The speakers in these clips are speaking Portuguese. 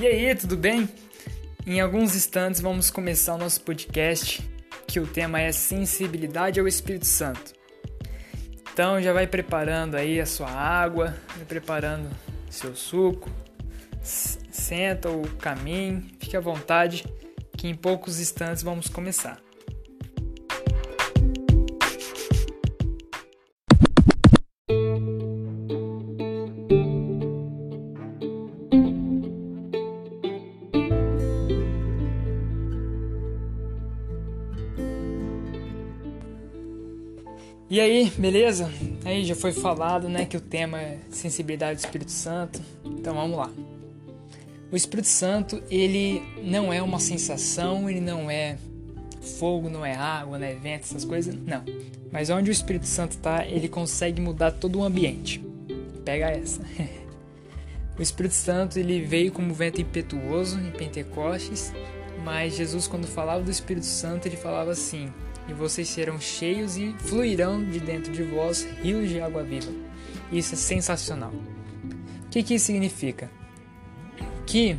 E aí, tudo bem? Em alguns instantes vamos começar o nosso podcast, que o tema é sensibilidade ao Espírito Santo. Então já vai preparando aí a sua água, vai preparando seu suco, senta o caminho, fique à vontade, que em poucos instantes vamos começar. E aí, beleza? Aí já foi falado, né, que o tema é sensibilidade do Espírito Santo. Então vamos lá. O Espírito Santo, ele não é uma sensação, ele não é fogo, não é água, não é vento, essas coisas, não. Mas onde o Espírito Santo está, ele consegue mudar todo o ambiente. Pega essa. o Espírito Santo, ele veio como vento impetuoso em Pentecostes, mas Jesus quando falava do Espírito Santo, ele falava assim: e vocês serão cheios e fluirão de dentro de vós rios de água viva. Isso é sensacional. O que, que isso significa? Que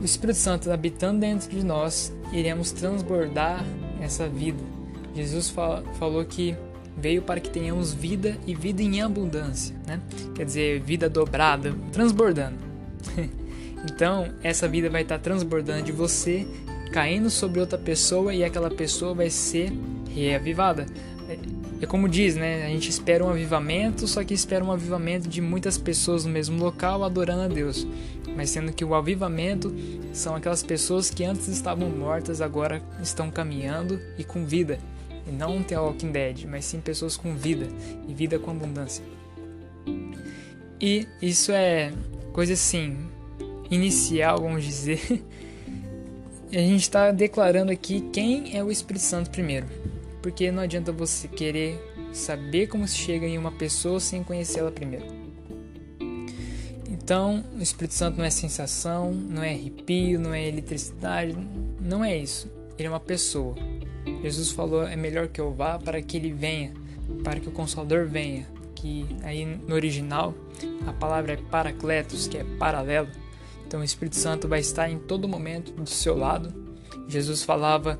o Espírito Santo habitando dentro de nós, iremos transbordar essa vida. Jesus falou que veio para que tenhamos vida e vida em abundância, né? Quer dizer, vida dobrada, transbordando. então, essa vida vai estar transbordando de você caindo sobre outra pessoa e aquela pessoa vai ser reavivada. É, é como diz, né? A gente espera um avivamento, só que espera um avivamento de muitas pessoas no mesmo local adorando a Deus. Mas sendo que o avivamento são aquelas pessoas que antes estavam mortas, agora estão caminhando e com vida. E não The Walking Dead, mas sim pessoas com vida e vida com abundância. E isso é coisa assim, inicial, vamos dizer, a gente está declarando aqui quem é o Espírito Santo primeiro. Porque não adianta você querer saber como se chega em uma pessoa sem conhecê-la primeiro. Então, o Espírito Santo não é sensação, não é arrepio, não é eletricidade, não é isso. Ele é uma pessoa. Jesus falou: é melhor que eu vá para que ele venha, para que o Consolador venha. Que aí no original a palavra é paracletos, que é paralelo então o Espírito Santo vai estar em todo momento do seu lado. Jesus falava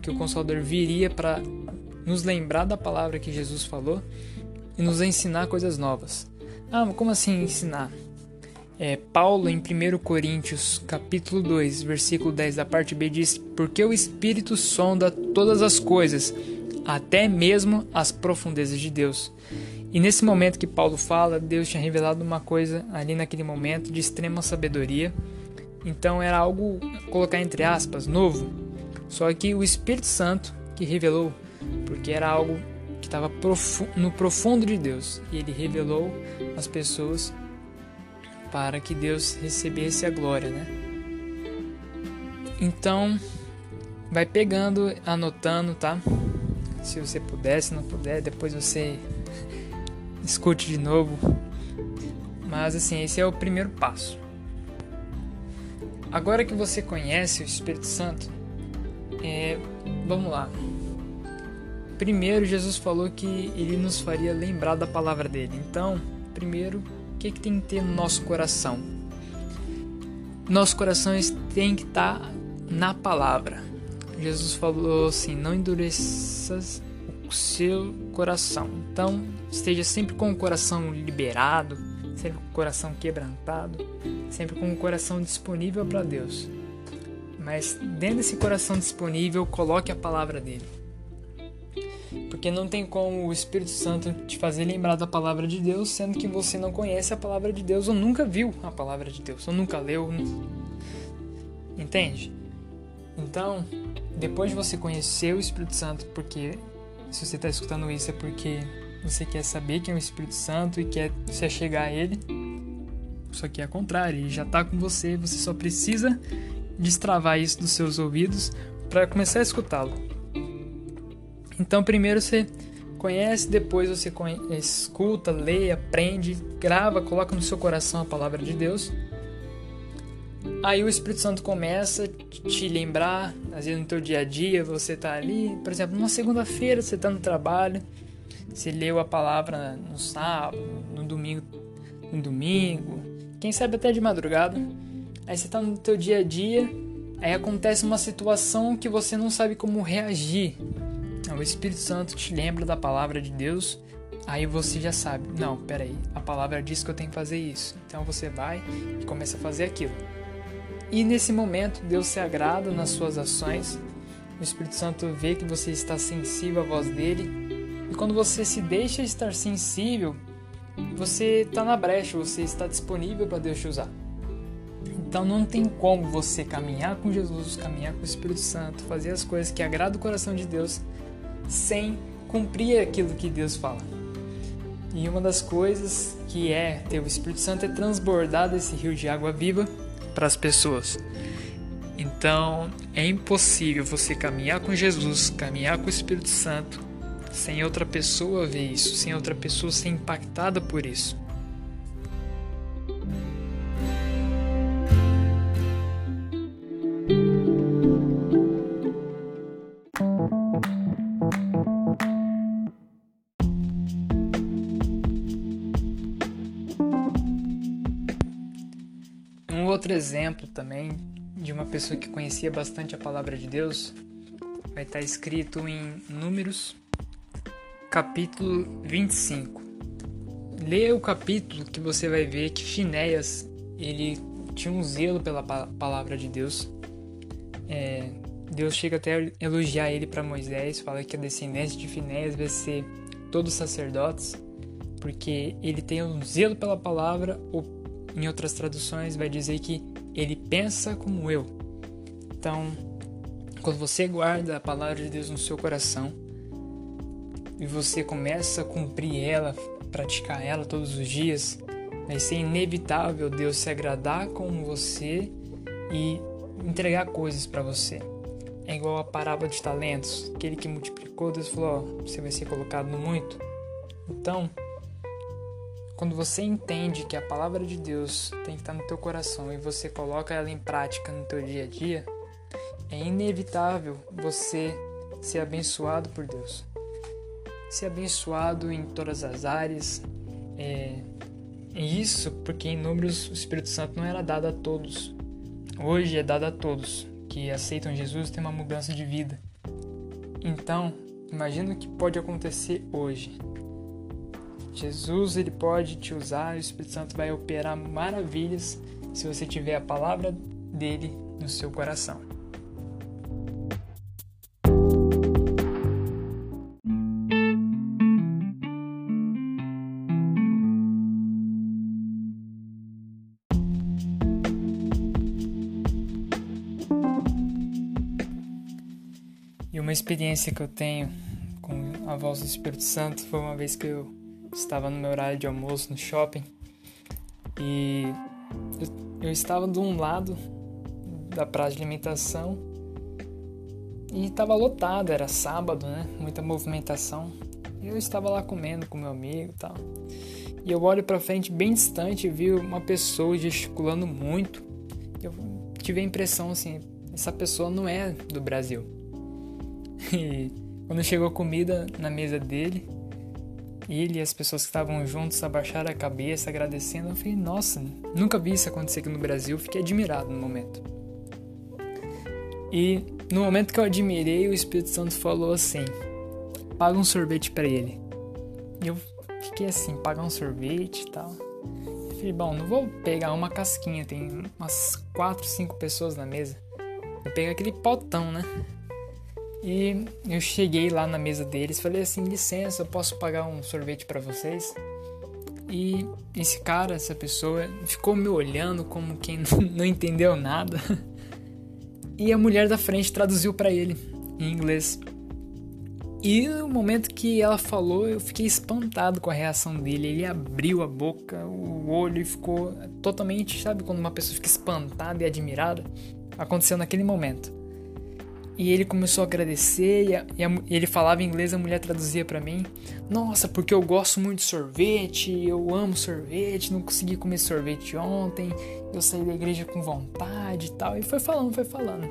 que o Consolador viria para nos lembrar da palavra que Jesus falou e nos ensinar coisas novas. Ah, como assim ensinar? É, Paulo em 1 Coríntios capítulo 2, versículo 10 da parte B diz: Porque o Espírito sonda todas as coisas, até mesmo as profundezas de Deus. E nesse momento que Paulo fala, Deus tinha revelado uma coisa ali naquele momento de extrema sabedoria. Então era algo, colocar entre aspas, novo. Só que o Espírito Santo que revelou, porque era algo que estava no profundo de Deus. E ele revelou às pessoas para que Deus recebesse a glória, né? Então, vai pegando, anotando, tá? Se você puder, se não puder, depois você escute de novo. Mas assim, esse é o primeiro passo. Agora que você conhece o Espírito Santo, é, vamos lá. Primeiro, Jesus falou que ele nos faria lembrar da palavra dele. Então, primeiro, o que, que tem que ter no nosso coração? Nosso coração tem que estar tá na palavra. Jesus falou assim: não endureças o seu coração. Então, esteja sempre com o coração liberado, sempre com o coração quebrantado, sempre com o coração disponível para Deus. Mas dentro desse coração disponível, coloque a palavra dele. Porque não tem como o Espírito Santo te fazer lembrar da palavra de Deus, sendo que você não conhece a palavra de Deus ou nunca viu a palavra de Deus, ou nunca leu. Entende? Então, depois de você conhecer o Espírito Santo, porque se você está escutando isso é porque você quer saber quem é o Espírito Santo e quer se achegar a ele. Só que é contrário, ele já está com você, você só precisa destravar isso dos seus ouvidos para começar a escutá-lo. Então, primeiro você conhece, depois você escuta, lê, aprende, grava, coloca no seu coração a palavra de Deus Aí o Espírito Santo começa a te lembrar, às vezes no teu dia a dia, você tá ali, por exemplo, numa segunda-feira você tá no trabalho, você leu a palavra no sábado, no domingo, no domingo, quem sabe até de madrugada. Aí você tá no teu dia a dia, aí acontece uma situação que você não sabe como reagir. O Espírito Santo te lembra da palavra de Deus, aí você já sabe, não, peraí, a palavra diz que eu tenho que fazer isso. Então você vai e começa a fazer aquilo. E nesse momento Deus se agrada nas suas ações, o Espírito Santo vê que você está sensível à voz dele, e quando você se deixa estar sensível, você está na brecha, você está disponível para Deus te usar. Então não tem como você caminhar com Jesus, caminhar com o Espírito Santo, fazer as coisas que agradam o coração de Deus sem cumprir aquilo que Deus fala. E uma das coisas que é ter o Espírito Santo é transbordar desse rio de água viva para as pessoas. Então é impossível você caminhar com Jesus, caminhar com o Espírito Santo, sem outra pessoa ver isso, sem outra pessoa ser impactada por isso. Outro exemplo também de uma pessoa que conhecia bastante a palavra de Deus vai estar escrito em Números, capítulo 25. Leia o capítulo que você vai ver que Finéias ele tinha um zelo pela palavra de Deus. É, Deus chega até a elogiar ele para Moisés, fala que a descendência de Finéias vai ser todos sacerdotes, porque ele tem um zelo pela palavra, ou em outras traduções vai dizer que ele pensa como eu. Então, quando você guarda a palavra de Deus no seu coração e você começa a cumprir ela, praticar ela todos os dias, vai ser inevitável Deus se agradar com você e entregar coisas para você. É igual a parábola de talentos. Aquele que multiplicou, Deus falou: você vai ser colocado no muito. Então, quando você entende que a palavra de Deus tem que estar no teu coração e você coloca ela em prática no teu dia a dia, é inevitável você ser abençoado por Deus. Ser abençoado em todas as áreas. É, isso porque em números o Espírito Santo não era dado a todos. Hoje é dado a todos que aceitam Jesus tem uma mudança de vida. Então, imagina o que pode acontecer hoje Jesus ele pode te usar, o Espírito Santo vai operar maravilhas se você tiver a palavra dele no seu coração. E uma experiência que eu tenho com a voz do Espírito Santo foi uma vez que eu estava no meu horário de almoço no shopping e eu, eu estava de um lado da praça de alimentação e estava lotado, era sábado, né? Muita movimentação. Eu estava lá comendo com meu amigo e tal. E eu olho para frente bem distante e vi uma pessoa gesticulando muito. Eu tive a impressão assim, essa pessoa não é do Brasil. E quando chegou comida na mesa dele, ele e as pessoas que estavam juntos abaixaram a cabeça, agradecendo. Eu falei, nossa, nunca vi isso acontecer aqui no Brasil. Fiquei admirado no momento. E no momento que eu admirei, o Espírito Santo falou assim: paga um sorvete para ele. E eu fiquei assim: pagar um sorvete e tal. Eu falei, bom, não vou pegar uma casquinha, tem umas 4, 5 pessoas na mesa. Vou pegar aquele potão, né? E eu cheguei lá na mesa deles, falei assim: licença, eu posso pagar um sorvete para vocês? E esse cara, essa pessoa, ficou me olhando como quem não entendeu nada. E a mulher da frente traduziu para ele em inglês. E no momento que ela falou, eu fiquei espantado com a reação dele. Ele abriu a boca, o olho e ficou totalmente, sabe, quando uma pessoa fica espantada e admirada? Aconteceu naquele momento. E ele começou a agradecer e, a, e, a, e ele falava inglês, a mulher traduzia para mim. Nossa, porque eu gosto muito de sorvete, eu amo sorvete, não consegui comer sorvete ontem, eu saí da igreja com vontade e tal. E foi falando, foi falando.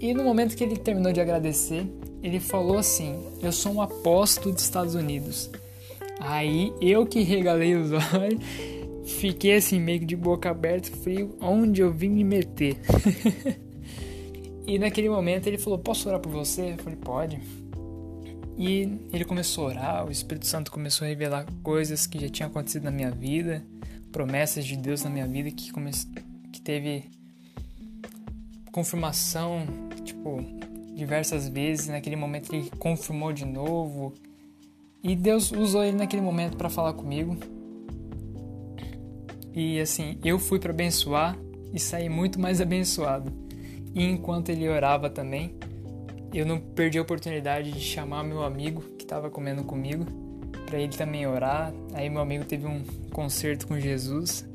E no momento que ele terminou de agradecer, ele falou assim: Eu sou um apóstolo dos Estados Unidos. Aí eu que regalei os olhos, fiquei assim, meio de boca aberta, frio, onde eu vim me meter. e naquele momento ele falou: Posso orar por você? Eu falei: Pode. E ele começou a orar, o Espírito Santo começou a revelar coisas que já tinham acontecido na minha vida, promessas de Deus na minha vida que, come... que teve confirmação, tipo, diversas vezes. Naquele momento ele confirmou de novo. E Deus usou ele naquele momento para falar comigo. E assim, eu fui para abençoar e saí muito mais abençoado. E enquanto ele orava também, eu não perdi a oportunidade de chamar meu amigo que estava comendo comigo para ele também orar. Aí meu amigo teve um concerto com Jesus.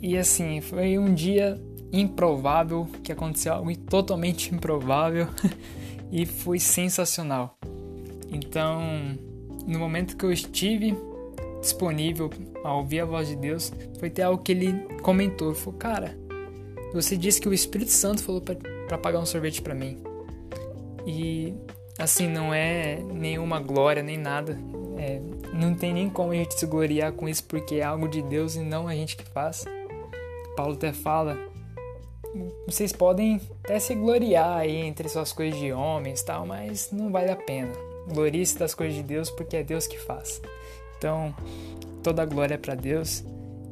E assim, foi um dia improvável que aconteceu algo totalmente improvável e foi sensacional. Então, no momento que eu estive disponível a ouvir a voz de Deus, foi até algo que ele comentou. Falou, cara, você disse que o Espírito Santo falou para pagar um sorvete para mim. E assim, não é nenhuma glória nem nada. É, não tem nem como a gente se gloriar com isso porque é algo de Deus e não a gente que faz. Paulo até fala: vocês podem até se gloriar aí entre suas coisas de homens tal, mas não vale a pena. Glorie-se das coisas de Deus porque é Deus que faz. Então, toda a glória é para Deus.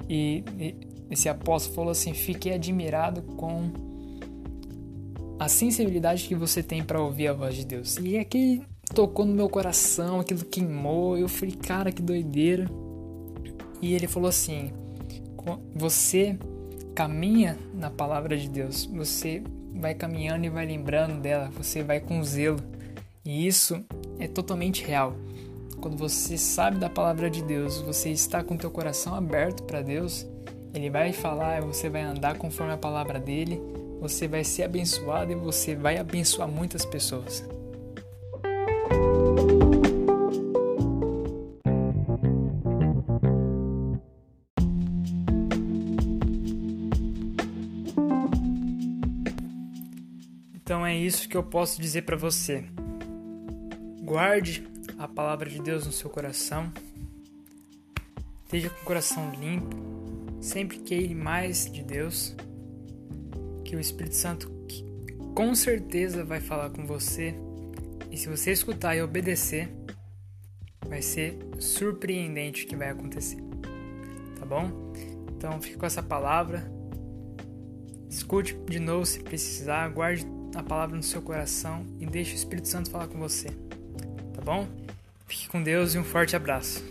E, e esse apóstolo falou assim: fiquei admirado com a sensibilidade que você tem para ouvir a voz de Deus. E aquele tocou no meu coração, aquilo queimou. Eu falei, cara, que doideira. E ele falou assim: você caminha na palavra de Deus, você vai caminhando e vai lembrando dela, você vai com zelo. E isso é totalmente real. Quando você sabe da palavra de Deus, você está com teu coração aberto para Deus, ele vai falar, você vai andar conforme a palavra dele, você vai ser abençoado e você vai abençoar muitas pessoas. Então é isso que eu posso dizer para você. Guarde a palavra de Deus no seu coração. Esteja com o coração limpo. Sempre queire mais de Deus. Que o Espírito Santo com certeza vai falar com você. E se você escutar e obedecer, vai ser surpreendente o que vai acontecer. Tá bom? Então fique com essa palavra. Escute de novo se precisar, guarde a palavra no seu coração e deixe o Espírito Santo falar com você. Tá bom? Fique com Deus e um forte abraço.